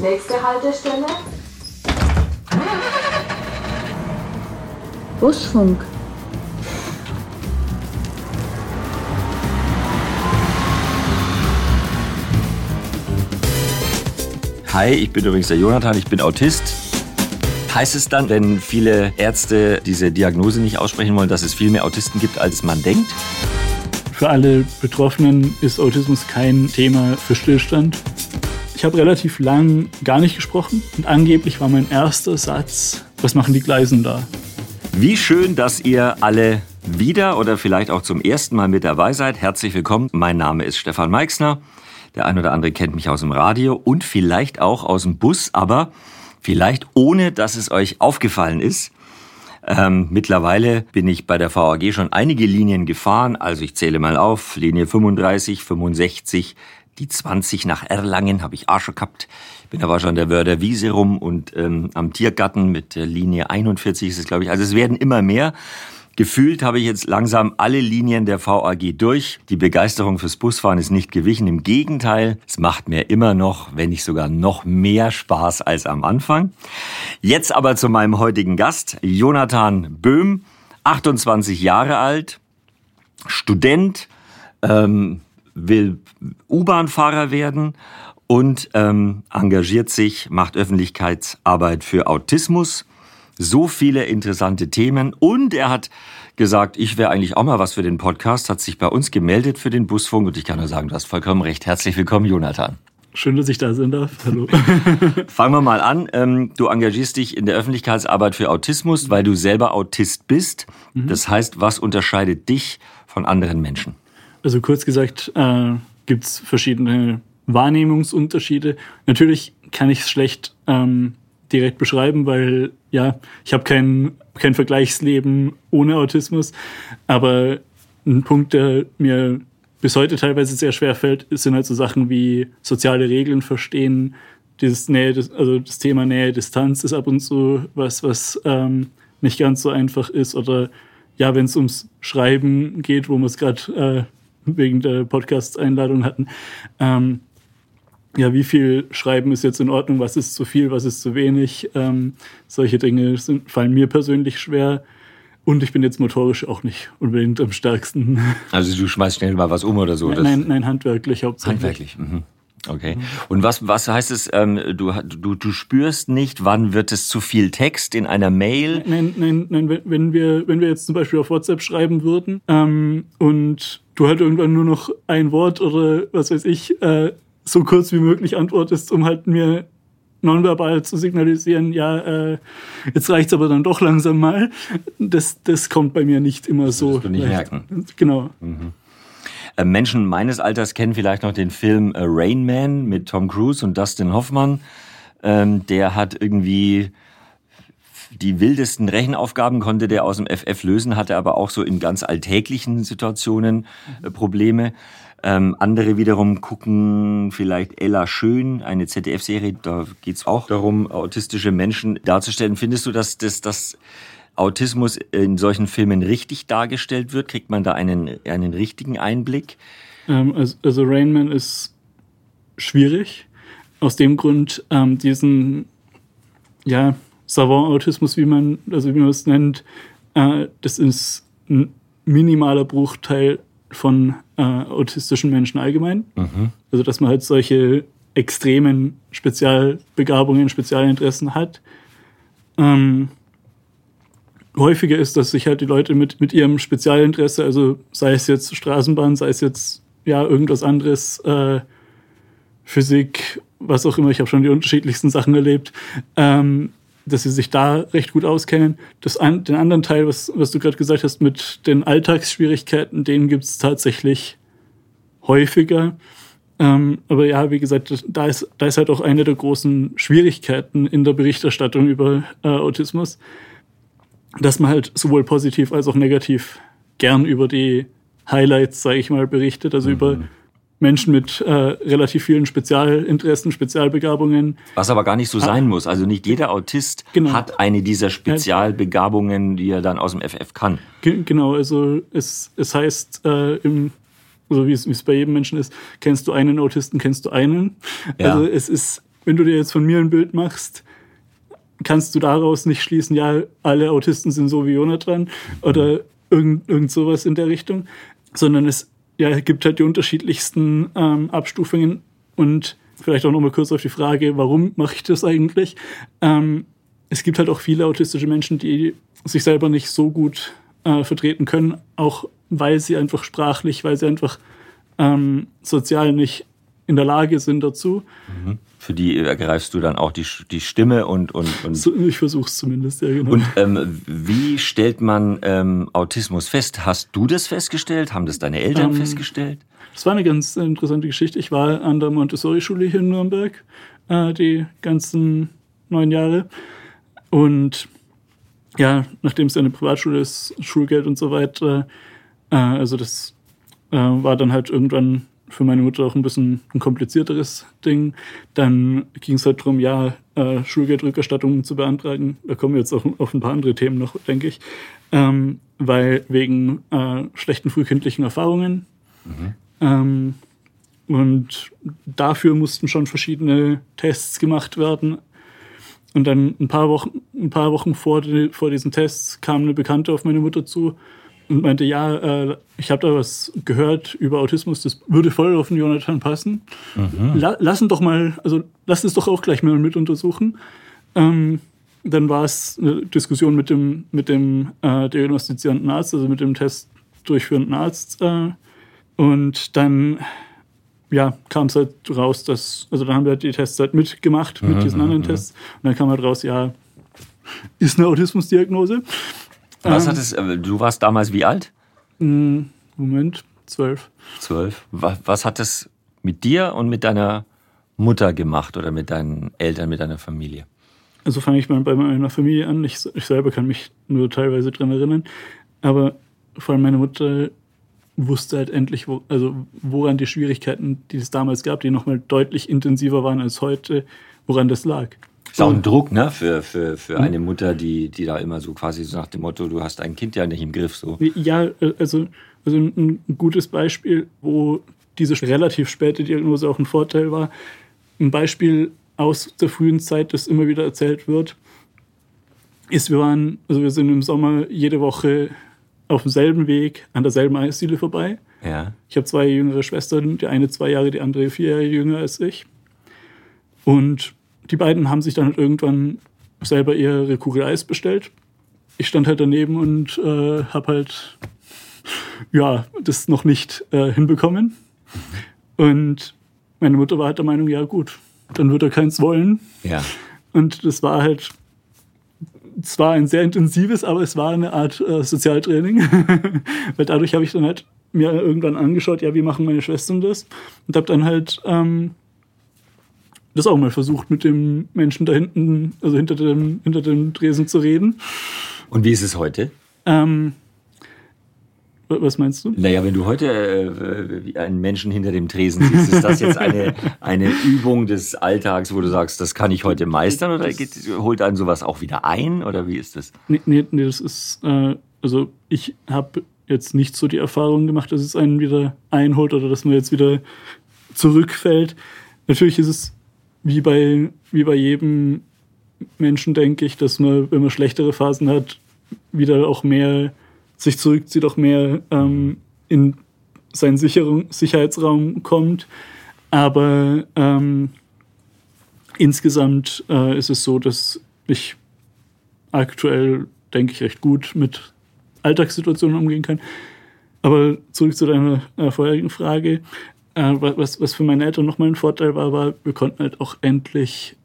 Nächste Haltestelle. Busfunk. Hi, ich bin übrigens der Jonathan, ich bin Autist. Heißt es dann, wenn viele Ärzte diese Diagnose nicht aussprechen wollen, dass es viel mehr Autisten gibt, als man denkt? Für alle Betroffenen ist Autismus kein Thema für Stillstand. Ich habe relativ lang gar nicht gesprochen und angeblich war mein erster Satz, was machen die Gleisen da? Wie schön, dass ihr alle wieder oder vielleicht auch zum ersten Mal mit dabei seid. Herzlich willkommen. Mein Name ist Stefan Meixner. Der ein oder andere kennt mich aus dem Radio und vielleicht auch aus dem Bus, aber vielleicht ohne, dass es euch aufgefallen ist. Ähm, mittlerweile bin ich bei der VAG schon einige Linien gefahren, also ich zähle mal auf, Linie 35, 65, die 20 nach Erlangen habe ich auch schon gehabt. Bin aber schon der Wörder Wiese rum und ähm, am Tiergarten mit der Linie 41 ist es, glaube ich. Also es werden immer mehr. Gefühlt habe ich jetzt langsam alle Linien der VAG durch. Die Begeisterung fürs Busfahren ist nicht gewichen. Im Gegenteil, es macht mir immer noch, wenn nicht sogar noch mehr Spaß als am Anfang. Jetzt aber zu meinem heutigen Gast, Jonathan Böhm, 28 Jahre alt, Student, ähm, will U-Bahn-Fahrer werden und ähm, engagiert sich, macht Öffentlichkeitsarbeit für Autismus so viele interessante Themen und er hat gesagt, ich wäre eigentlich auch mal was für den Podcast, hat sich bei uns gemeldet für den Busfunk und ich kann nur sagen, du hast vollkommen recht. Herzlich willkommen, Jonathan. Schön, dass ich da sein darf. Hallo. Fangen wir mal an. Ähm, du engagierst dich in der Öffentlichkeitsarbeit für Autismus, weil du selber Autist bist. Mhm. Das heißt, was unterscheidet dich von anderen Menschen? Also kurz gesagt, äh, gibt es verschiedene Wahrnehmungsunterschiede. Natürlich kann ich es schlecht ähm, direkt beschreiben, weil ja, ich habe kein, kein Vergleichsleben ohne Autismus. Aber ein Punkt, der mir bis heute teilweise sehr schwer fällt, sind halt so Sachen wie soziale Regeln verstehen. Dieses Nähe, also das Thema Nähe, Distanz ist ab und zu was, was ähm, nicht ganz so einfach ist. Oder ja, wenn es ums Schreiben geht, wo wir es gerade äh, wegen der Podcast-Einladung hatten, ähm, ja, wie viel Schreiben ist jetzt in Ordnung, was ist zu viel, was ist zu wenig. Ähm, solche Dinge sind, fallen mir persönlich schwer. Und ich bin jetzt motorisch auch nicht unbedingt am stärksten. Also du schmeißt schnell mal was um oder so? Nein, nein, nein handwerklich hauptsächlich. Handwerklich, mhm. Okay. Und was, was heißt es, ähm, du, du, du spürst nicht, wann wird es zu viel Text in einer Mail? Nein, nein, nein, wenn wir, wenn wir jetzt zum Beispiel auf WhatsApp schreiben würden ähm, und du halt irgendwann nur noch ein Wort oder was weiß ich äh, so kurz wie möglich antwortest, um halt mir nonverbal zu signalisieren, ja, äh, jetzt reicht's aber dann doch langsam mal. Das, das kommt bei mir nicht immer das so. Du nicht leicht. merken. Genau. Mhm. Äh, Menschen meines Alters kennen vielleicht noch den Film äh, Rain Man mit Tom Cruise und Dustin Hoffmann. Ähm, der hat irgendwie die wildesten Rechenaufgaben konnte der aus dem FF lösen, hatte aber auch so in ganz alltäglichen Situationen äh, Probleme. Ähm, andere wiederum gucken vielleicht Ella Schön, eine ZDF-Serie, da geht's auch darum, autistische Menschen darzustellen. Findest du, dass das, das Autismus in solchen Filmen richtig dargestellt wird? Kriegt man da einen, einen richtigen Einblick? Ähm, also, also Rainman ist schwierig. Aus dem Grund, ähm, diesen, ja, Savant-Autismus, wie man, also wie man es nennt, äh, das ist ein minimaler Bruchteil von äh, autistischen Menschen allgemein. Mhm. Also dass man halt solche extremen Spezialbegabungen, Spezialinteressen hat. Ähm, häufiger ist, dass sich halt die Leute mit, mit ihrem Spezialinteresse, also sei es jetzt Straßenbahn, sei es jetzt ja irgendwas anderes, äh, Physik, was auch immer, ich habe schon die unterschiedlichsten Sachen erlebt, ähm, dass sie sich da recht gut auskennen. Das an, den anderen Teil, was, was du gerade gesagt hast, mit den Alltagsschwierigkeiten, den gibt es tatsächlich häufiger. Ähm, aber ja, wie gesagt, da ist, da ist halt auch eine der großen Schwierigkeiten in der Berichterstattung über äh, Autismus, dass man halt sowohl positiv als auch negativ gern über die Highlights, sage ich mal, berichtet, also mhm. über Menschen mit äh, relativ vielen Spezialinteressen, Spezialbegabungen. Was aber gar nicht so sein muss. Also nicht jeder Autist genau. hat eine dieser Spezialbegabungen, die er dann aus dem FF kann. genau, also es, es heißt äh, im so wie es, wie es bei jedem Menschen ist, kennst du einen Autisten, kennst du einen. Ja. Also es ist, wenn du dir jetzt von mir ein Bild machst, kannst du daraus nicht schließen, ja, alle Autisten sind so wie Jonathan oder irgend, irgend sowas in der Richtung, sondern es ja, gibt halt die unterschiedlichsten ähm, Abstufungen und vielleicht auch nochmal kurz auf die Frage, warum mache ich das eigentlich? Ähm, es gibt halt auch viele autistische Menschen, die sich selber nicht so gut äh, vertreten können, auch weil sie einfach sprachlich, weil sie einfach ähm, sozial nicht in der Lage sind dazu. Mhm. Für die ergreifst du dann auch die, die Stimme und. und, und so, ich versuche es zumindest, ja, genau. Und ähm, wie stellt man ähm, Autismus fest? Hast du das festgestellt? Haben das deine Eltern ähm, festgestellt? Das war eine ganz interessante Geschichte. Ich war an der Montessori-Schule hier in Nürnberg äh, die ganzen neun Jahre. Und ja, nachdem es eine Privatschule ist, Schulgeld und so weiter, äh, also das äh, war dann halt irgendwann für meine Mutter auch ein bisschen ein komplizierteres Ding. Dann ging es halt darum, ja, äh, Schulgeldrückerstattung zu beantragen. Da kommen wir jetzt auch auf ein paar andere Themen noch, denke ich. Ähm, weil wegen äh, schlechten frühkindlichen Erfahrungen. Mhm. Ähm, und dafür mussten schon verschiedene Tests gemacht werden. Und dann ein paar Wochen, ein paar Wochen vor, die, vor diesen Tests kam eine Bekannte auf meine Mutter zu und meinte, ja, äh, ich habe da was gehört über Autismus, das würde voll auf den Jonathan passen. Mhm. La lassen doch mal, also lass es doch auch gleich mal mit untersuchen. Ähm, dann war es eine Diskussion mit dem, mit dem äh, diagnostizierenden Arzt, also mit dem Test durchführenden Arzt. Äh, und dann ja, kam es halt raus, dass, also dann haben wir halt die Tests halt mitgemacht mit mhm, diesen anderen mhm, Tests. Und dann kam halt raus, ja, ist eine Autismusdiagnose. Was ähm, hattest, äh, du warst damals wie alt? Mm, Moment, zwölf. Zwölf. Was, hat das mit dir und mit deiner Mutter gemacht oder mit deinen Eltern, mit deiner Familie? Also fange ich mal bei meiner Familie an. Ich, ich selber kann mich nur teilweise dran erinnern. Aber vor allem meine Mutter wusste halt endlich, wo, also woran die Schwierigkeiten, die es damals gab, die nochmal deutlich intensiver waren als heute, woran das lag. Ist auch ein Druck, ne, für, für, für eine Mutter, die, die da immer so quasi so nach dem Motto, du hast ein Kind ja nicht im Griff, so. Ja, also, also ein, ein gutes Beispiel, wo diese relativ späte Diagnose auch ein Vorteil war. Ein Beispiel aus der frühen Zeit, das immer wieder erzählt wird, ist, wir waren, also wir sind im Sommer jede Woche auf demselben Weg an derselben Eisdiele vorbei. Ja. Ich habe zwei jüngere Schwestern, die eine zwei Jahre, die andere vier Jahre jünger als ich. Und die beiden haben sich dann halt irgendwann selber ihre Kugel Eis bestellt. Ich stand halt daneben und äh, habe halt ja das noch nicht äh, hinbekommen. Und meine Mutter war halt der Meinung, ja gut, dann wird er keins wollen. Ja. Und das war halt zwar ein sehr intensives, aber es war eine Art äh, Sozialtraining, weil dadurch habe ich dann halt mir irgendwann angeschaut, ja, wie machen meine Schwestern das und habe dann halt ähm, das auch mal versucht, mit dem Menschen da hinten, also hinter dem, hinter dem Tresen zu reden. Und wie ist es heute? Ähm, was meinst du? Naja, wenn du heute äh, einen Menschen hinter dem Tresen siehst, ist das jetzt eine, eine Übung des Alltags, wo du sagst, das kann ich heute meistern oder geht, holt einen sowas auch wieder ein oder wie ist das? Nee, nee, nee das ist, äh, also ich habe jetzt nicht so die Erfahrung gemacht, dass es einen wieder einholt oder dass man jetzt wieder zurückfällt. Natürlich ist es wie bei, wie bei jedem Menschen, denke ich, dass man, wenn man schlechtere Phasen hat, wieder auch mehr sich zurückzieht, auch mehr ähm, in seinen Sicherung, Sicherheitsraum kommt. Aber ähm, insgesamt äh, ist es so, dass ich aktuell, denke ich, recht gut mit Alltagssituationen umgehen kann. Aber zurück zu deiner äh, vorherigen Frage. Äh, was, was für meine Eltern nochmal ein Vorteil war, war, wir konnten halt auch endlich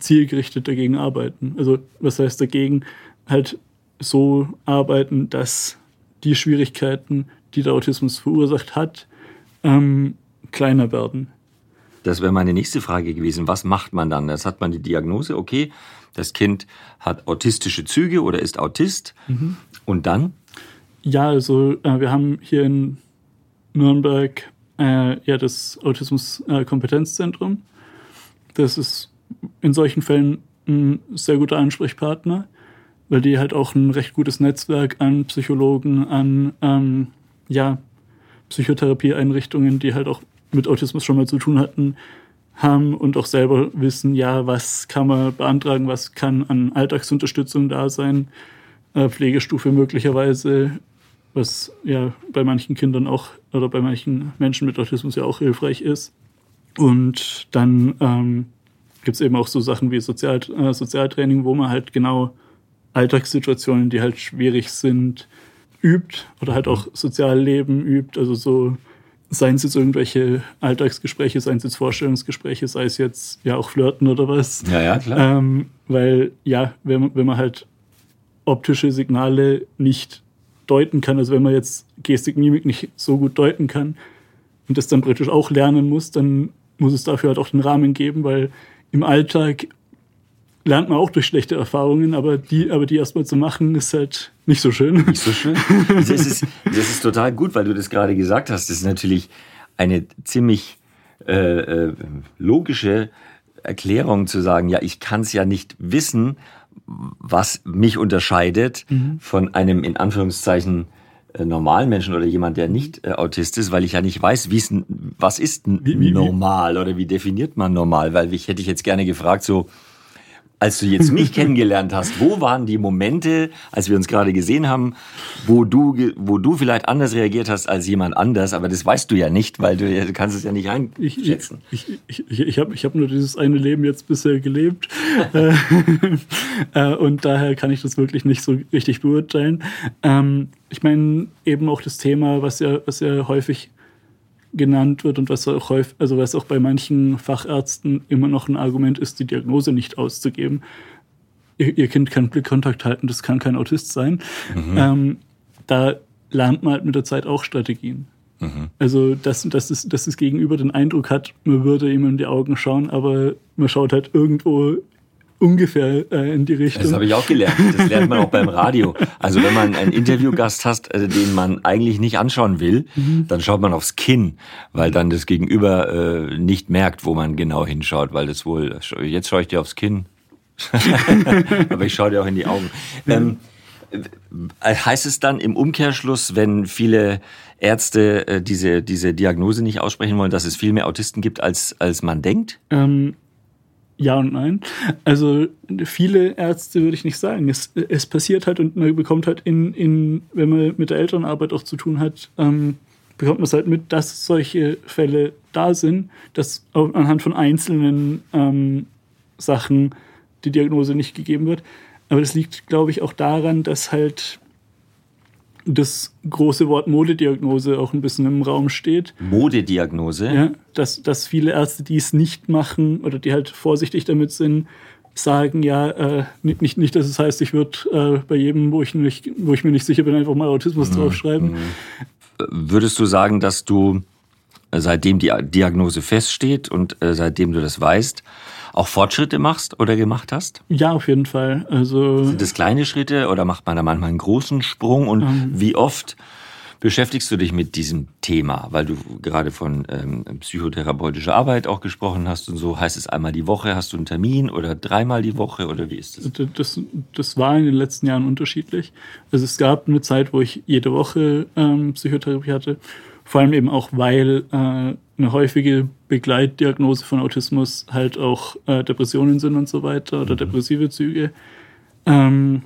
zielgerichtet dagegen arbeiten. Also was heißt dagegen? Halt so arbeiten, dass die Schwierigkeiten, die der Autismus verursacht hat, ähm, kleiner werden. Das wäre meine nächste Frage gewesen. Was macht man dann? Das hat man die Diagnose, okay, das Kind hat autistische Züge oder ist Autist. Mhm. Und dann? Ja, also äh, wir haben hier in Nürnberg äh, ja das Autismus-Kompetenzzentrum. Das ist in solchen Fällen ein sehr guter Ansprechpartner weil die halt auch ein recht gutes Netzwerk an Psychologen, an ähm, ja, Psychotherapieeinrichtungen, die halt auch mit Autismus schon mal zu tun hatten, haben und auch selber wissen, ja, was kann man beantragen, was kann an Alltagsunterstützung da sein, äh, Pflegestufe möglicherweise, was ja bei manchen Kindern auch oder bei manchen Menschen mit Autismus ja auch hilfreich ist. Und dann ähm, gibt es eben auch so Sachen wie Sozial, äh, Sozialtraining, wo man halt genau Alltagssituationen, die halt schwierig sind, übt oder halt auch Sozialleben übt. Also so, seien es jetzt irgendwelche Alltagsgespräche, seien es jetzt Vorstellungsgespräche, sei es jetzt ja auch Flirten oder was. Ja, ja, klar. Ähm, weil ja, wenn man, wenn man halt optische Signale nicht deuten kann, also wenn man jetzt Gestik, Mimik nicht so gut deuten kann und das dann praktisch auch lernen muss, dann muss es dafür halt auch den Rahmen geben, weil im Alltag lernt man auch durch schlechte Erfahrungen, aber die, aber die erstmal zu machen, ist halt nicht so schön. Nicht so schön. Das ist, das ist total gut, weil du das gerade gesagt hast. Das ist natürlich eine ziemlich äh, äh, logische Erklärung zu sagen, ja, ich kann es ja nicht wissen, was mich unterscheidet mhm. von einem in Anführungszeichen äh, normalen Menschen oder jemand, der nicht äh, Autist ist, weil ich ja nicht weiß, wie's, was ist wie, wie, normal oder wie definiert man normal, weil ich hätte ich jetzt gerne gefragt, so als du jetzt mich kennengelernt hast, wo waren die Momente, als wir uns gerade gesehen haben, wo du, wo du vielleicht anders reagiert hast als jemand anders, aber das weißt du ja nicht, weil du, du kannst es ja nicht einschätzen. Ich, ich, ich, ich habe ich hab nur dieses eine Leben jetzt bisher gelebt äh, und daher kann ich das wirklich nicht so richtig beurteilen. Ähm, ich meine eben auch das Thema, was ja, was ja häufig genannt wird und was auch häufig, also was auch bei manchen Fachärzten immer noch ein Argument ist, die Diagnose nicht auszugeben. Ihr, ihr Kind kann Blickkontakt halten, das kann kein Autist sein. Mhm. Ähm, da lernt man halt mit der Zeit auch Strategien. Mhm. Also, dass, dass, das, dass das Gegenüber den Eindruck hat, man würde ihm in die Augen schauen, aber man schaut halt irgendwo ungefähr äh, in die Richtung. Das habe ich auch gelernt. Das lernt man auch beim Radio. Also wenn man einen Interviewgast hat, äh, den man eigentlich nicht anschauen will, mhm. dann schaut man aufs Kinn, weil dann das Gegenüber äh, nicht merkt, wo man genau hinschaut, weil das wohl, jetzt schaue ich dir aufs Kinn. Aber ich schaue dir auch in die Augen. Ähm, äh, heißt es dann im Umkehrschluss, wenn viele Ärzte äh, diese, diese Diagnose nicht aussprechen wollen, dass es viel mehr Autisten gibt, als, als man denkt? Ähm, ja und nein. Also viele Ärzte würde ich nicht sagen. Es, es passiert halt und man bekommt halt in, in, wenn man mit der Elternarbeit auch zu tun hat, ähm, bekommt man es halt mit, dass solche Fälle da sind, dass anhand von einzelnen ähm, Sachen die Diagnose nicht gegeben wird. Aber das liegt, glaube ich, auch daran, dass halt das große Wort Modediagnose auch ein bisschen im Raum steht. Modediagnose? Ja, dass, dass viele Ärzte, die es nicht machen oder die halt vorsichtig damit sind, sagen, ja, äh, nicht, nicht, nicht, dass es heißt, ich würde äh, bei jedem, wo ich, nicht, wo ich mir nicht sicher bin, einfach mal Autismus mhm. draufschreiben. Mhm. Würdest du sagen, dass du, äh, seitdem die Diagnose feststeht und äh, seitdem du das weißt, auch Fortschritte machst oder gemacht hast? Ja, auf jeden Fall. Also Sind das kleine Schritte oder macht man da manchmal einen großen Sprung? Und ähm, wie oft beschäftigst du dich mit diesem Thema? Weil du gerade von ähm, psychotherapeutischer Arbeit auch gesprochen hast und so. Heißt es einmal die Woche, hast du einen Termin oder dreimal die Woche oder wie ist das? Das, das war in den letzten Jahren unterschiedlich. Also es gab eine Zeit, wo ich jede Woche ähm, Psychotherapie hatte. Vor allem eben auch, weil äh, eine häufige Begleitdiagnose von Autismus halt auch äh, Depressionen sind und so weiter oder mhm. depressive Züge. Ähm,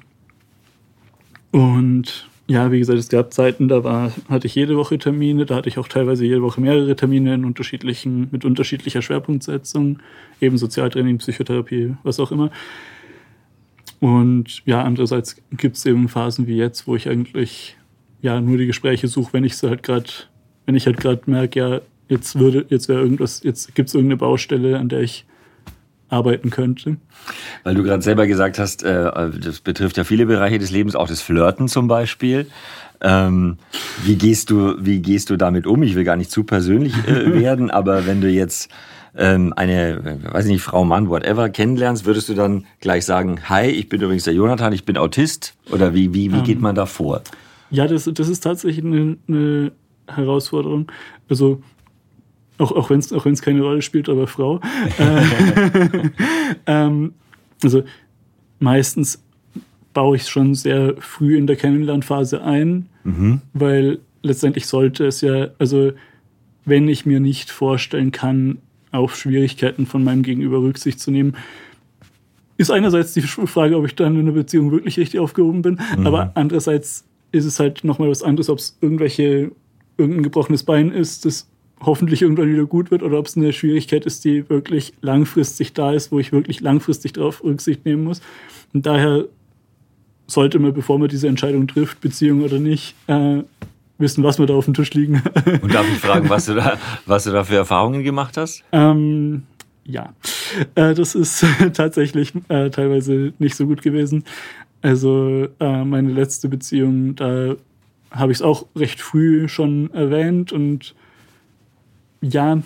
und ja, wie gesagt, es gab Zeiten, da war, hatte ich jede Woche Termine, da hatte ich auch teilweise jede Woche mehrere Termine in unterschiedlichen, mit unterschiedlicher Schwerpunktsetzung, eben Sozialtraining, Psychotherapie, was auch immer. Und ja, andererseits gibt es eben Phasen wie jetzt, wo ich eigentlich ja nur die Gespräche suche, wenn ich sie halt gerade, wenn ich halt gerade merke, ja, jetzt würde, jetzt wäre irgendwas, jetzt gibt es irgendeine Baustelle, an der ich arbeiten könnte. Weil du gerade selber gesagt hast, äh, das betrifft ja viele Bereiche des Lebens, auch das Flirten zum Beispiel. Ähm, wie gehst du, wie gehst du damit um? Ich will gar nicht zu persönlich äh, werden, aber wenn du jetzt ähm, eine, weiß ich nicht, Frau, Mann, whatever kennenlernst, würdest du dann gleich sagen, hi, ich bin übrigens der Jonathan, ich bin Autist? Oder wie, wie, wie geht ähm, man da vor? Ja, das, das ist tatsächlich eine, eine Herausforderung. Also auch, auch wenn es auch wenn's keine Rolle spielt, aber Frau. Äh, ähm, also meistens baue ich es schon sehr früh in der Kennenlernphase ein, mhm. weil letztendlich sollte es ja, also wenn ich mir nicht vorstellen kann, auf Schwierigkeiten von meinem Gegenüber Rücksicht zu nehmen, ist einerseits die Frage, ob ich dann in einer Beziehung wirklich richtig aufgehoben bin, mhm. aber andererseits ist es halt nochmal was anderes, ob es irgendwelche, irgendein gebrochenes Bein ist, das hoffentlich irgendwann wieder gut wird oder ob es eine Schwierigkeit ist, die wirklich langfristig da ist, wo ich wirklich langfristig darauf Rücksicht nehmen muss. Und daher sollte man, bevor man diese Entscheidung trifft, Beziehung oder nicht, äh, wissen, was wir da auf dem Tisch liegen. Und darf ich fragen, was du da, was du da für Erfahrungen gemacht hast? Ähm, ja, äh, das ist tatsächlich äh, teilweise nicht so gut gewesen. Also äh, meine letzte Beziehung, da habe ich es auch recht früh schon erwähnt und ja,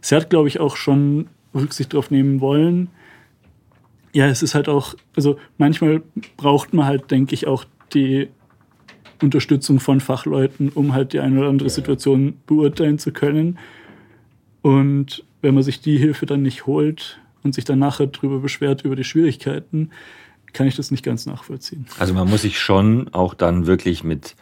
sie hat, glaube ich, auch schon Rücksicht drauf nehmen wollen. Ja, es ist halt auch, also manchmal braucht man halt, denke ich, auch die Unterstützung von Fachleuten, um halt die eine oder andere Situation beurteilen zu können. Und wenn man sich die Hilfe dann nicht holt und sich dann nachher darüber beschwert, über die Schwierigkeiten, kann ich das nicht ganz nachvollziehen. Also man muss sich schon auch dann wirklich mit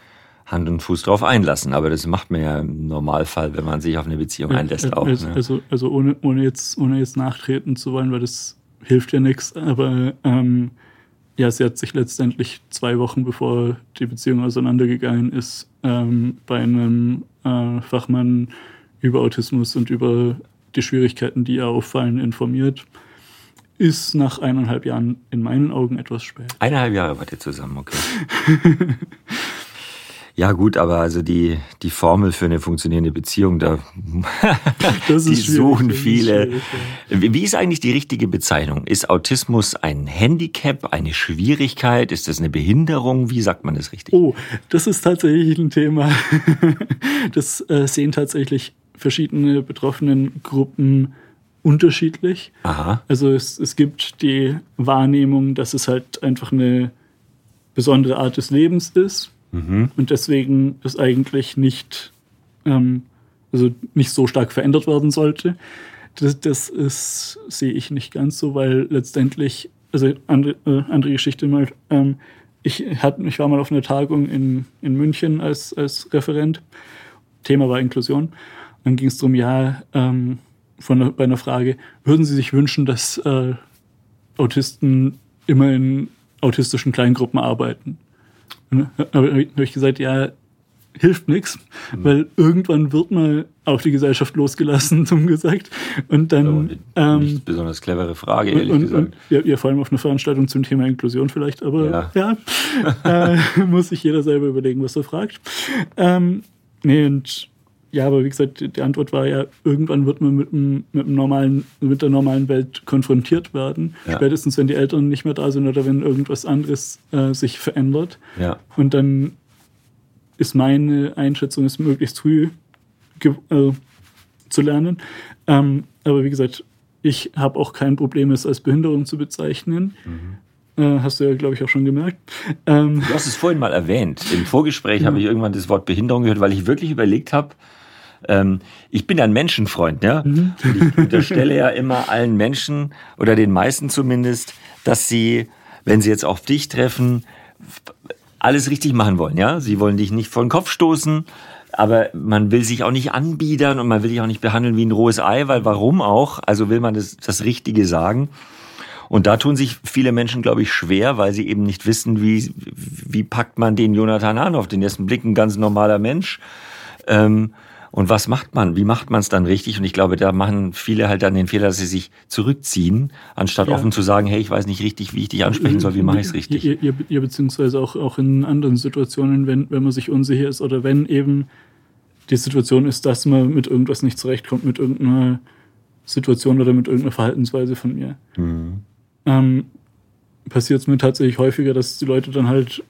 Hand und Fuß drauf einlassen. Aber das macht man ja im Normalfall, wenn man sich auf eine Beziehung einlässt auch. Also, ne? also, also ohne, ohne, jetzt, ohne jetzt nachtreten zu wollen, weil das hilft ja nichts. Aber ähm, ja, sie hat sich letztendlich zwei Wochen bevor die Beziehung auseinandergegangen ist, ähm, bei einem äh, Fachmann über Autismus und über die Schwierigkeiten, die ihr auffallen, informiert. Ist nach eineinhalb Jahren in meinen Augen etwas spät. Eineinhalb Jahre wart ihr zusammen, okay. Ja, gut, aber also die, die Formel für eine funktionierende Beziehung, da die suchen viele. Ist Wie ist eigentlich die richtige Bezeichnung? Ist Autismus ein Handicap, eine Schwierigkeit? Ist das eine Behinderung? Wie sagt man das richtig? Oh, das ist tatsächlich ein Thema. Das äh, sehen tatsächlich verschiedene betroffenen Gruppen unterschiedlich. Aha. Also es, es gibt die Wahrnehmung, dass es halt einfach eine besondere Art des Lebens ist mhm. und deswegen das eigentlich nicht, ähm, also nicht so stark verändert werden sollte. Das, das ist, sehe ich nicht ganz so, weil letztendlich, also andere, äh, andere Geschichte mal, ähm, ich, hat, ich war mal auf einer Tagung in, in München als, als Referent. Thema war Inklusion. Dann ging es darum, ja, ähm, von, bei einer Frage, würden Sie sich wünschen, dass äh, Autisten immer in autistischen Kleingruppen arbeiten? Und habe ich gesagt, ja, hilft nichts, mhm. weil irgendwann wird mal auf die Gesellschaft losgelassen, zum gesagt. Und dann. Ja, nicht ähm, besonders clevere Frage, ehrlich und, gesagt. Und, ja, ja, vor allem auf einer Veranstaltung zum Thema Inklusion vielleicht, aber ja, ja äh, muss sich jeder selber überlegen, was er fragt. Ähm, nee, und ja, aber wie gesagt, die Antwort war ja, irgendwann wird man mit, dem, mit, dem normalen, mit der normalen Welt konfrontiert werden. Ja. Spätestens, wenn die Eltern nicht mehr da sind oder wenn irgendwas anderes äh, sich verändert. Ja. Und dann ist meine Einschätzung, es möglichst früh äh, zu lernen. Ähm, aber wie gesagt, ich habe auch kein Problem, es als Behinderung zu bezeichnen. Mhm. Äh, hast du ja, glaube ich, auch schon gemerkt. Ähm, du hast es vorhin mal erwähnt. Im Vorgespräch ja. habe ich irgendwann das Wort Behinderung gehört, weil ich wirklich überlegt habe, ähm, ich bin ein Menschenfreund, ja. Mhm. ich unterstelle ja immer allen Menschen oder den meisten zumindest, dass sie, wenn sie jetzt auf dich treffen, alles richtig machen wollen, ja. Sie wollen dich nicht vor den Kopf stoßen, aber man will sich auch nicht anbiedern und man will dich auch nicht behandeln wie ein rohes Ei, weil warum auch? Also will man das, das Richtige sagen. Und da tun sich viele Menschen, glaube ich, schwer, weil sie eben nicht wissen, wie, wie packt man den Jonathan an. Auf den ersten Blick ein ganz normaler Mensch. Ähm, und was macht man? Wie macht man es dann richtig? Und ich glaube, da machen viele halt dann den Fehler, dass sie sich zurückziehen, anstatt ja. offen zu sagen, hey, ich weiß nicht richtig, wie ich dich ansprechen soll, wie mache ich es richtig? Ja, ja, beziehungsweise auch, auch in anderen Situationen, wenn, wenn man sich unsicher ist oder wenn eben die Situation ist, dass man mit irgendwas nicht zurechtkommt, mit irgendeiner Situation oder mit irgendeiner Verhaltensweise von mir. Mhm. Ähm, passiert es mir tatsächlich häufiger, dass die Leute dann halt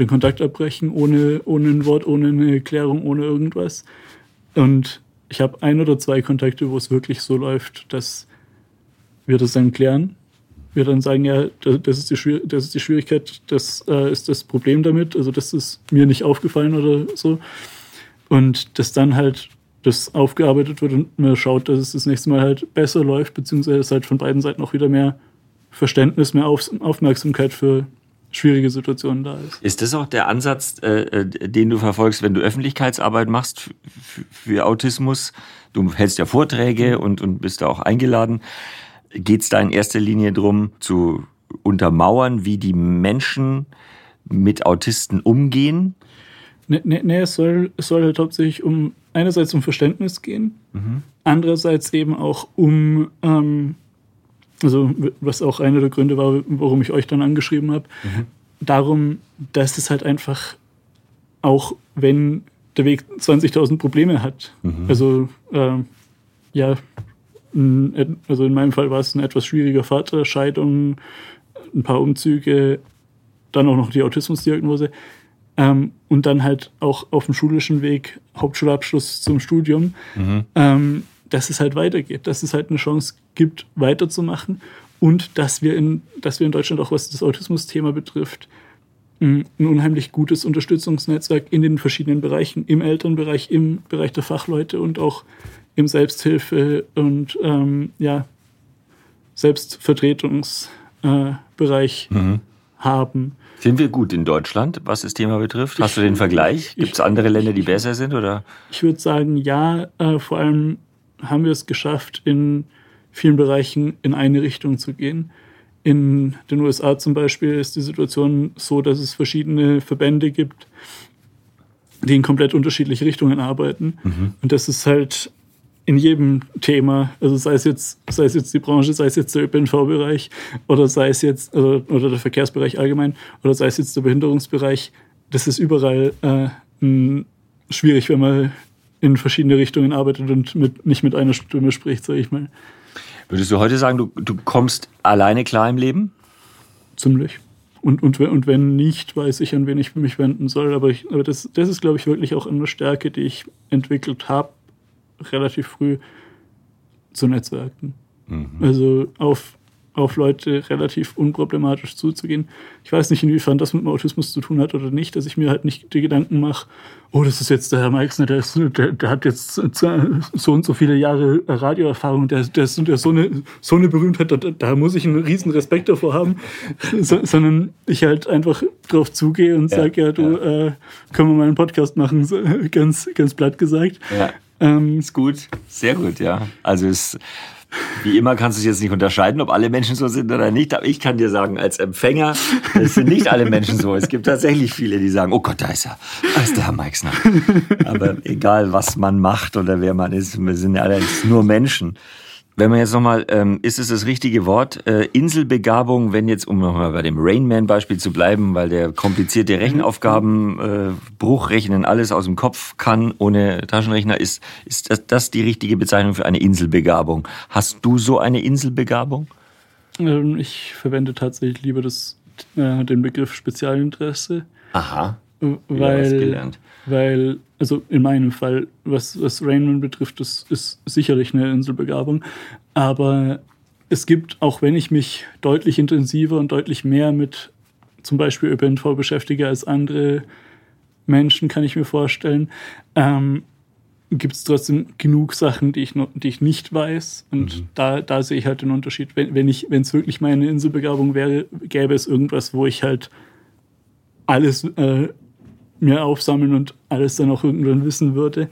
den Kontakt abbrechen, ohne, ohne ein Wort, ohne eine Erklärung, ohne irgendwas. Und ich habe ein oder zwei Kontakte, wo es wirklich so läuft, dass wir das dann klären. Wir dann sagen, ja, das ist die, das ist die Schwierigkeit, das äh, ist das Problem damit, also das ist mir nicht aufgefallen oder so. Und dass dann halt das aufgearbeitet wird und man schaut, dass es das nächste Mal halt besser läuft, beziehungsweise dass halt von beiden Seiten auch wieder mehr Verständnis, mehr Auf Aufmerksamkeit für, schwierige Situation da ist. Ist das auch der Ansatz, äh, den du verfolgst, wenn du Öffentlichkeitsarbeit machst für Autismus? Du hältst ja Vorträge und, und bist da auch eingeladen. Geht es da in erster Linie darum, zu untermauern, wie die Menschen mit Autisten umgehen? Nee, nee, nee es, soll, es soll halt hauptsächlich um einerseits um Verständnis gehen, mhm. andererseits eben auch um ähm, also was auch einer der Gründe war, warum ich euch dann angeschrieben habe, mhm. darum, dass es halt einfach auch, wenn der Weg 20.000 Probleme hat, mhm. also äh, ja, also in meinem Fall war es ein etwas schwieriger Vater, Scheidung, ein paar Umzüge, dann auch noch die Autismusdiagnose ähm, und dann halt auch auf dem schulischen Weg Hauptschulabschluss zum Studium. Mhm. Ähm, dass es halt weitergeht, dass es halt eine Chance gibt, weiterzumachen und dass wir in, dass wir in Deutschland auch, was das Autismus-Thema betrifft, ein unheimlich gutes Unterstützungsnetzwerk in den verschiedenen Bereichen, im Elternbereich, im Bereich der Fachleute und auch im Selbsthilfe- und ähm, ja, Selbstvertretungsbereich äh, mhm. haben. Sind wir gut in Deutschland, was das Thema betrifft? Hast du den Vergleich? Gibt es andere Länder, die besser sind? Oder? Ich würde sagen, ja, äh, vor allem haben wir es geschafft, in vielen Bereichen in eine Richtung zu gehen. In den USA zum Beispiel ist die Situation so, dass es verschiedene Verbände gibt, die in komplett unterschiedliche Richtungen arbeiten. Mhm. Und das ist halt in jedem Thema, also sei es jetzt, sei es jetzt die Branche, sei es jetzt der ÖPNV-Bereich oder sei es jetzt, oder, oder, der Verkehrsbereich allgemein, oder sei es jetzt der Behinderungsbereich, das ist überall äh, schwierig, wenn man in verschiedene Richtungen arbeitet und mit, nicht mit einer Stimme spricht, sage ich mal. Würdest du heute sagen, du, du kommst alleine klar im Leben? Ziemlich. Und, und, und wenn nicht, weiß ich, an wen ich mich wenden soll. Aber, ich, aber das, das ist, glaube ich, wirklich auch eine Stärke, die ich entwickelt habe, relativ früh zu Netzwerken. Mhm. Also auf auf Leute relativ unproblematisch zuzugehen. Ich weiß nicht, inwiefern das mit dem Autismus zu tun hat oder nicht, dass ich mir halt nicht die Gedanken mache, oh, das ist jetzt der Herr Meixner, der, ist, der, der hat jetzt so und so viele Jahre Radioerfahrung, der, der ist, der ist so, eine, so eine Berühmtheit, da, da muss ich einen riesen Respekt davor haben, so, sondern ich halt einfach drauf zugehe und ja, sage, ja, du, ja. Äh, können wir mal einen Podcast machen, so, ganz, ganz platt gesagt. Ja. Ähm, ist gut, sehr gut, ja. Also es wie immer kannst du es jetzt nicht unterscheiden, ob alle Menschen so sind oder nicht. Aber ich kann dir sagen, als Empfänger, es sind nicht alle Menschen so. Es gibt tatsächlich viele, die sagen, oh Gott, da ist er. Da ist der Herr Meixner. Aber egal, was man macht oder wer man ist, wir sind ja alle nur Menschen. Wenn man jetzt nochmal, ähm, ist es das richtige Wort, äh, Inselbegabung, wenn jetzt, um nochmal bei dem Rainman-Beispiel zu bleiben, weil der komplizierte Rechenaufgaben, äh, Bruchrechnen, alles aus dem Kopf kann ohne Taschenrechner, ist, ist das, das die richtige Bezeichnung für eine Inselbegabung? Hast du so eine Inselbegabung? Ähm, ich verwende tatsächlich lieber das, äh, den Begriff Spezialinteresse. Aha. Weil, weil also in meinem Fall, was, was Rainman betrifft, das ist sicherlich eine Inselbegabung. Aber es gibt, auch wenn ich mich deutlich intensiver und deutlich mehr mit zum Beispiel ÖPNV beschäftige als andere Menschen, kann ich mir vorstellen, ähm, gibt es trotzdem genug Sachen, die ich, noch, die ich nicht weiß. Und mhm. da, da sehe ich halt den Unterschied. Wenn, wenn es wirklich meine Inselbegabung wäre, gäbe es irgendwas, wo ich halt alles äh, mir aufsammeln und alles dann auch irgendwann wissen würde.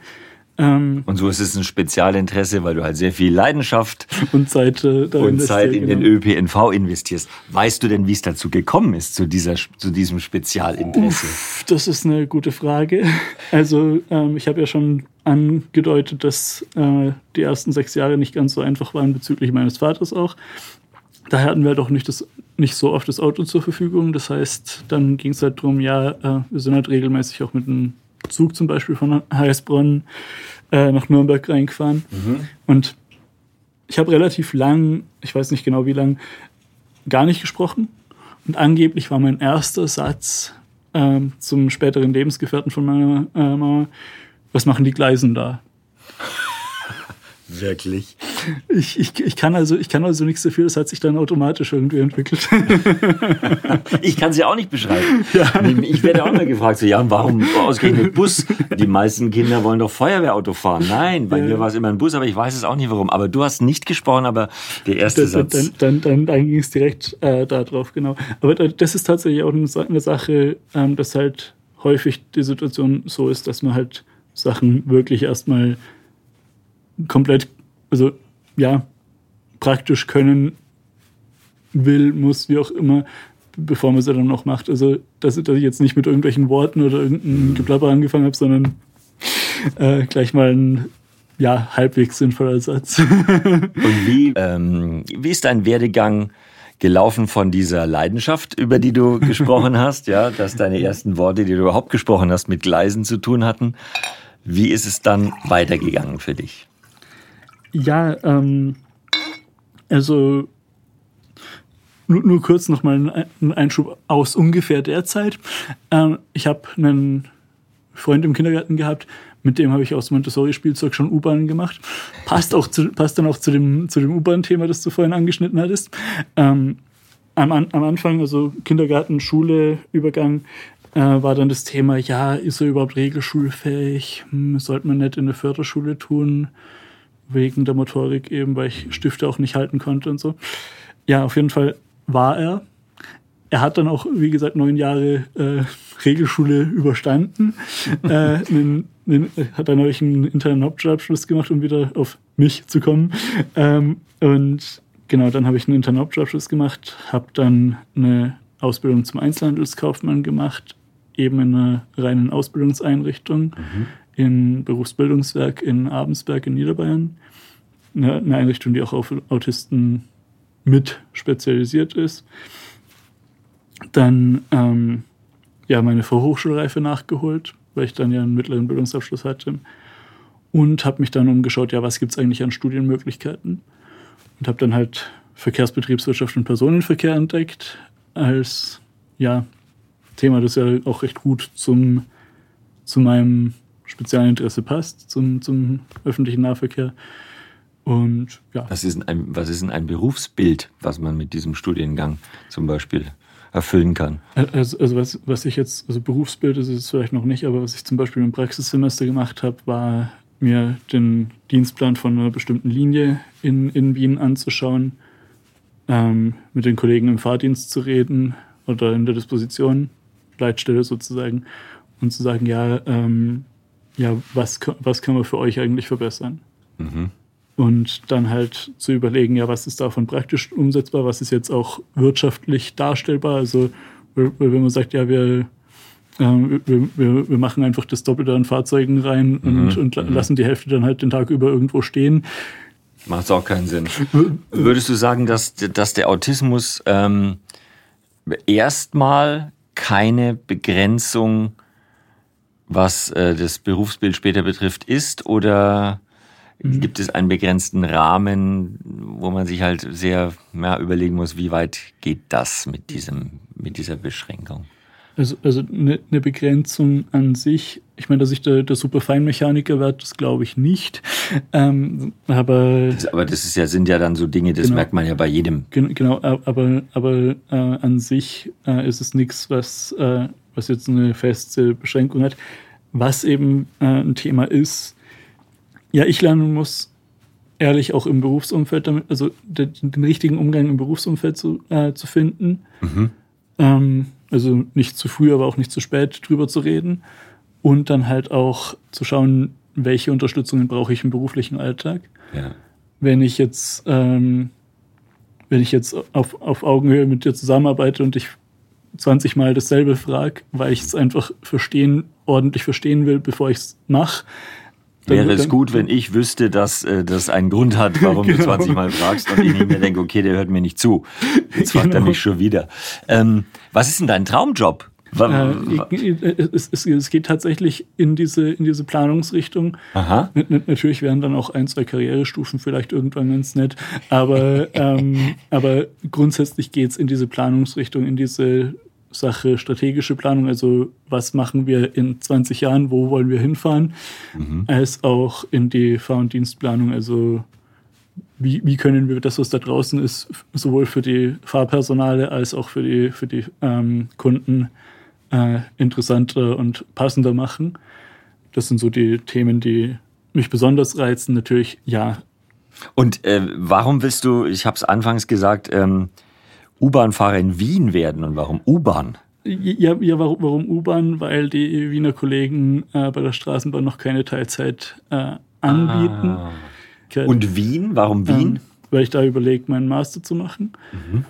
Ähm, und so ist es ein Spezialinteresse, weil du halt sehr viel Leidenschaft und Zeit, äh, und Zeit in genau. den ÖPNV investierst. Weißt du denn, wie es dazu gekommen ist, zu, dieser, zu diesem Spezialinteresse? Uff, das ist eine gute Frage. Also ähm, ich habe ja schon angedeutet, dass äh, die ersten sechs Jahre nicht ganz so einfach waren bezüglich meines Vaters auch. Daher hatten wir doch nicht, das, nicht so oft das Auto zur Verfügung. Das heißt, dann ging es halt darum, ja, äh, wir sind halt regelmäßig auch mit einem Zug zum Beispiel von Heißbronn äh, nach Nürnberg reingefahren. Mhm. Und ich habe relativ lang, ich weiß nicht genau wie lang, gar nicht gesprochen. Und angeblich war mein erster Satz äh, zum späteren Lebensgefährten von meiner äh, Mama, was machen die Gleisen da? Wirklich? Ich, ich, ich, kann also, ich kann also nichts dafür, das hat sich dann automatisch irgendwie entwickelt. ich kann sie auch nicht beschreiben. Ja. Ich werde auch mal gefragt, so, ja, warum ausgerechnet Bus? Die meisten Kinder wollen doch Feuerwehrauto fahren. Nein, bei ja. mir war es immer ein Bus, aber ich weiß es auch nicht warum. Aber du hast nicht gesprochen, aber der erste dann, Satz. Dann, dann, dann, dann ging es direkt äh, da drauf, genau. Aber das ist tatsächlich auch eine Sache, ähm, dass halt häufig die Situation so ist, dass man halt Sachen wirklich erstmal komplett, also ja, praktisch können will, muss, wie auch immer, bevor man sie dann noch macht. Also, dass, dass ich jetzt nicht mit irgendwelchen Worten oder irgendeinem Geplapper angefangen habe, sondern äh, gleich mal ein ja, halbwegs sinnvoller Satz. Und wie, ähm, wie ist dein Werdegang gelaufen von dieser Leidenschaft, über die du gesprochen hast, ja, dass deine ersten Worte, die du überhaupt gesprochen hast, mit Gleisen zu tun hatten? Wie ist es dann weitergegangen für dich? Ja, ähm, also nur, nur kurz nochmal ein Einschub aus ungefähr der Zeit. Ähm, ich habe einen Freund im Kindergarten gehabt, mit dem habe ich aus Montessori-Spielzeug schon U-Bahnen gemacht. Passt, auch zu, passt dann auch zu dem, zu dem U-Bahn-Thema, das du vorhin angeschnitten hattest. Ähm, am, am Anfang, also Kindergarten, Schule, Übergang, äh, war dann das Thema, ja, ist er überhaupt regelschulfähig? Hm, sollte man nicht in der Förderschule tun? Wegen der Motorik eben, weil ich Stifte auch nicht halten konnte und so. Ja, auf jeden Fall war er. Er hat dann auch, wie gesagt, neun Jahre äh, Regelschule überstanden. äh, einen, einen, hat dann euch einen internen Hauptschulabschluss gemacht, um wieder auf mich zu kommen. Ähm, und genau, dann habe ich einen internen Hauptschulabschluss gemacht, habe dann eine Ausbildung zum Einzelhandelskaufmann gemacht, eben in einer reinen Ausbildungseinrichtung mhm. In Berufsbildungswerk in Abensberg in Niederbayern. Eine, eine Einrichtung, die auch auf Autisten mit spezialisiert ist. Dann ähm, ja, meine Vorhochschulreife nachgeholt, weil ich dann ja einen mittleren Bildungsabschluss hatte. Und habe mich dann umgeschaut, ja, was gibt es eigentlich an Studienmöglichkeiten? Und habe dann halt Verkehrsbetriebswirtschaft und Personenverkehr entdeckt als ja, Thema, das ja auch recht gut zum, zu meinem Spezialinteresse passt, zum, zum öffentlichen Nahverkehr. Und ja. Was ist, ein, was ist denn ein Berufsbild, was man mit diesem Studiengang zum Beispiel erfüllen kann? Also, also was, was ich jetzt, also Berufsbild ist es vielleicht noch nicht, aber was ich zum Beispiel im Praxissemester gemacht habe, war mir den Dienstplan von einer bestimmten Linie in, in Wien anzuschauen, ähm, mit den Kollegen im Fahrdienst zu reden oder in der Disposition, Leitstelle sozusagen, und zu sagen, ja, ähm, ja, was, was kann man für euch eigentlich verbessern? Mhm. Und dann halt zu überlegen, ja, was ist davon praktisch umsetzbar, was ist jetzt auch wirtschaftlich darstellbar. Also wenn man sagt, ja, wir, ähm, wir, wir, wir, machen einfach das Doppelte an Fahrzeugen rein und, mhm. und mhm. lassen die Hälfte dann halt den Tag über irgendwo stehen. Macht auch keinen Sinn. Würdest du sagen, dass, dass der Autismus ähm, erstmal keine Begrenzung, was äh, das Berufsbild später betrifft, ist? Oder mhm. gibt es einen begrenzten Rahmen, wo man sich halt sehr ja, überlegen muss, wie weit geht das mit, diesem, mit dieser Beschränkung? Also, also eine, eine Begrenzung an sich, ich meine, dass ich der, der Superfeinmechaniker werde, das glaube ich nicht. Ähm, aber, das, aber das ist ja, sind ja dann so Dinge, das genau, merkt man ja bei jedem. Genau, aber, aber äh, an sich äh, ist es nichts, was, äh, was jetzt eine feste Beschränkung hat. Was eben äh, ein Thema ist, ja, ich lernen muss, ehrlich auch im Berufsumfeld damit, also den, den richtigen Umgang im Berufsumfeld zu, äh, zu finden. Mhm. Ähm, also nicht zu früh, aber auch nicht zu spät drüber zu reden. Und dann halt auch zu schauen, welche Unterstützungen brauche ich im beruflichen Alltag. Ja. Wenn ich jetzt, ähm, wenn ich jetzt auf, auf Augenhöhe mit dir zusammenarbeite und ich 20 Mal dasselbe frage, weil ich es einfach verstehen, ordentlich verstehen will, bevor ich es mache, Wäre es gut, wenn ich wüsste, dass äh, das einen Grund hat, warum genau. du 20 Mal fragst und ich nicht mehr denke, okay, der hört mir nicht zu. Jetzt fragt genau. er mich schon wieder. Ähm, was ist denn dein Traumjob? Äh, es, es, es, geht tatsächlich in diese, in diese Planungsrichtung. Aha. Natürlich wären dann auch ein, zwei Karrierestufen vielleicht irgendwann ganz nett, aber, ähm, aber grundsätzlich geht es in diese Planungsrichtung, in diese Sache strategische Planung, also was machen wir in 20 Jahren, wo wollen wir hinfahren, mhm. als auch in die Fahr- und Dienstplanung, also wie, wie können wir das, was da draußen ist, sowohl für die Fahrpersonale als auch für die, für die ähm, Kunden äh, interessanter und passender machen. Das sind so die Themen, die mich besonders reizen. Natürlich, ja. Und äh, warum willst du, ich habe es anfangs gesagt, ähm, U-Bahn-Fahrer in Wien werden und warum U-Bahn? Ja, ja warum, warum U-Bahn? Weil die Wiener Kollegen äh, bei der Straßenbahn noch keine Teilzeit äh, anbieten. Ah. Und Wien? Warum Wien? Ähm, weil ich da überlege, meinen Master zu machen. Mhm.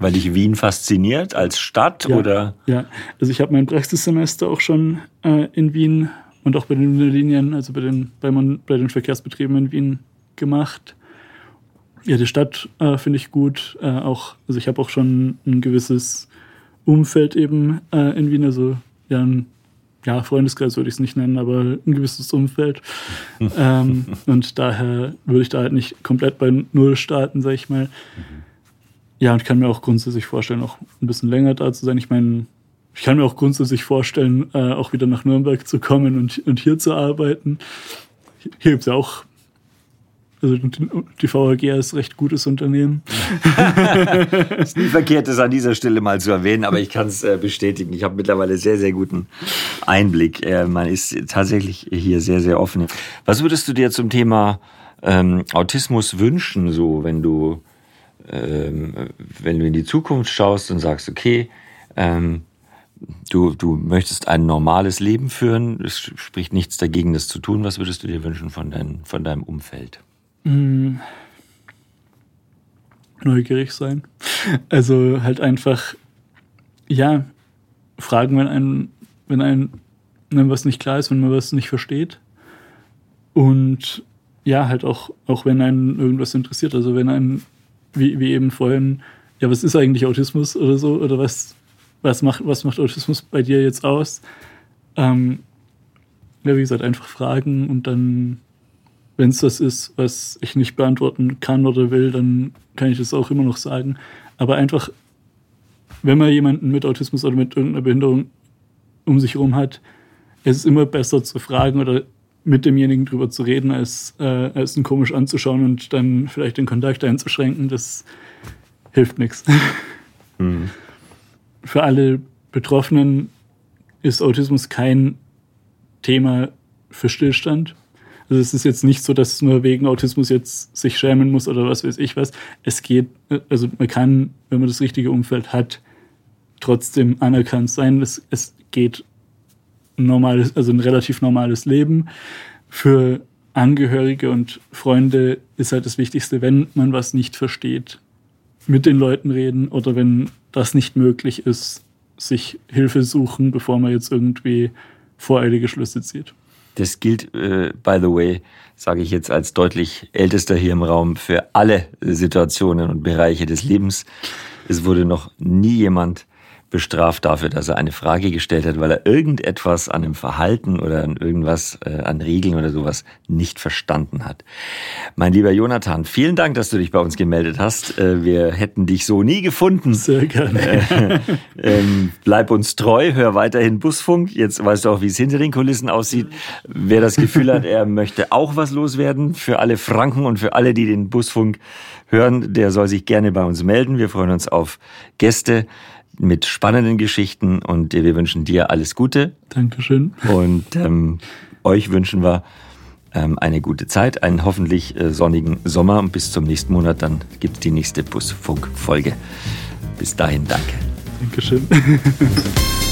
Weil dich Wien fasziniert als Stadt ja, oder? Ja, also ich habe mein Praxissemester auch schon äh, in Wien und auch bei den Linien, also bei den, bei, man, bei den Verkehrsbetrieben in Wien gemacht. Ja, die Stadt äh, finde ich gut. Äh, auch, also ich habe auch schon ein gewisses Umfeld eben äh, in Wien, also ja, ein ja, Freundeskreis würde ich es nicht nennen, aber ein gewisses Umfeld. ähm, und daher würde ich da halt nicht komplett bei Null starten, sag ich mal. Mhm. Ja, und ich kann mir auch grundsätzlich vorstellen, auch ein bisschen länger da zu sein. Ich meine, ich kann mir auch grundsätzlich vorstellen, äh, auch wieder nach Nürnberg zu kommen und, und hier zu arbeiten. Hier gibt es ja auch also die VHG ist ein recht gutes Unternehmen. ist nie verkehrt, das an dieser Stelle mal zu erwähnen, aber ich kann es äh, bestätigen. Ich habe mittlerweile sehr, sehr guten Einblick. Äh, man ist tatsächlich hier sehr, sehr offen. Was würdest du dir zum Thema ähm, Autismus wünschen, so wenn du, ähm, wenn du in die Zukunft schaust und sagst, okay, ähm, du, du möchtest ein normales Leben führen, es spricht nichts dagegen, das zu tun. Was würdest du dir wünschen von, dein, von deinem Umfeld? Hm. neugierig sein. Also halt einfach, ja, fragen, wenn ein, wenn ein, wenn was nicht klar ist, wenn man was nicht versteht. Und ja, halt auch, auch wenn einen irgendwas interessiert. Also wenn ein, wie, wie eben vorhin, ja, was ist eigentlich Autismus oder so? Oder was, was macht, was macht Autismus bei dir jetzt aus? Ähm, ja, wie gesagt, einfach fragen und dann wenn es das ist, was ich nicht beantworten kann oder will, dann kann ich das auch immer noch sagen. Aber einfach, wenn man jemanden mit Autismus oder mit irgendeiner Behinderung um sich herum hat, es ist immer besser zu fragen oder mit demjenigen drüber zu reden, als, äh, als ihn komisch anzuschauen und dann vielleicht den Kontakt einzuschränken. Das hilft nichts. Mhm. Für alle Betroffenen ist Autismus kein Thema für Stillstand. Also es ist jetzt nicht so, dass nur wegen Autismus jetzt sich schämen muss oder was weiß ich was. Es geht, also man kann, wenn man das richtige Umfeld hat, trotzdem anerkannt sein. Es, es geht ein normales, also ein relativ normales Leben. Für Angehörige und Freunde ist halt das Wichtigste, wenn man was nicht versteht, mit den Leuten reden oder wenn das nicht möglich ist, sich Hilfe suchen, bevor man jetzt irgendwie voreilige Schlüsse zieht. Das gilt, äh, by the way, sage ich jetzt als deutlich ältester hier im Raum, für alle Situationen und Bereiche des Lebens. Es wurde noch nie jemand bestraft dafür, dass er eine Frage gestellt hat, weil er irgendetwas an dem Verhalten oder an irgendwas, äh, an Regeln oder sowas nicht verstanden hat. Mein lieber Jonathan, vielen Dank, dass du dich bei uns gemeldet hast. Äh, wir hätten dich so nie gefunden. Sehr gerne. ähm, bleib uns treu, hör weiterhin Busfunk. Jetzt weißt du auch, wie es hinter den Kulissen aussieht. Wer das Gefühl hat, er möchte auch was loswerden für alle Franken und für alle, die den Busfunk hören, der soll sich gerne bei uns melden. Wir freuen uns auf Gäste mit spannenden Geschichten und wir wünschen dir alles Gute. Dankeschön. Und ähm, euch wünschen wir ähm, eine gute Zeit, einen hoffentlich äh, sonnigen Sommer und bis zum nächsten Monat, dann gibt es die nächste Busfunk-Folge. Bis dahin, danke. Dankeschön.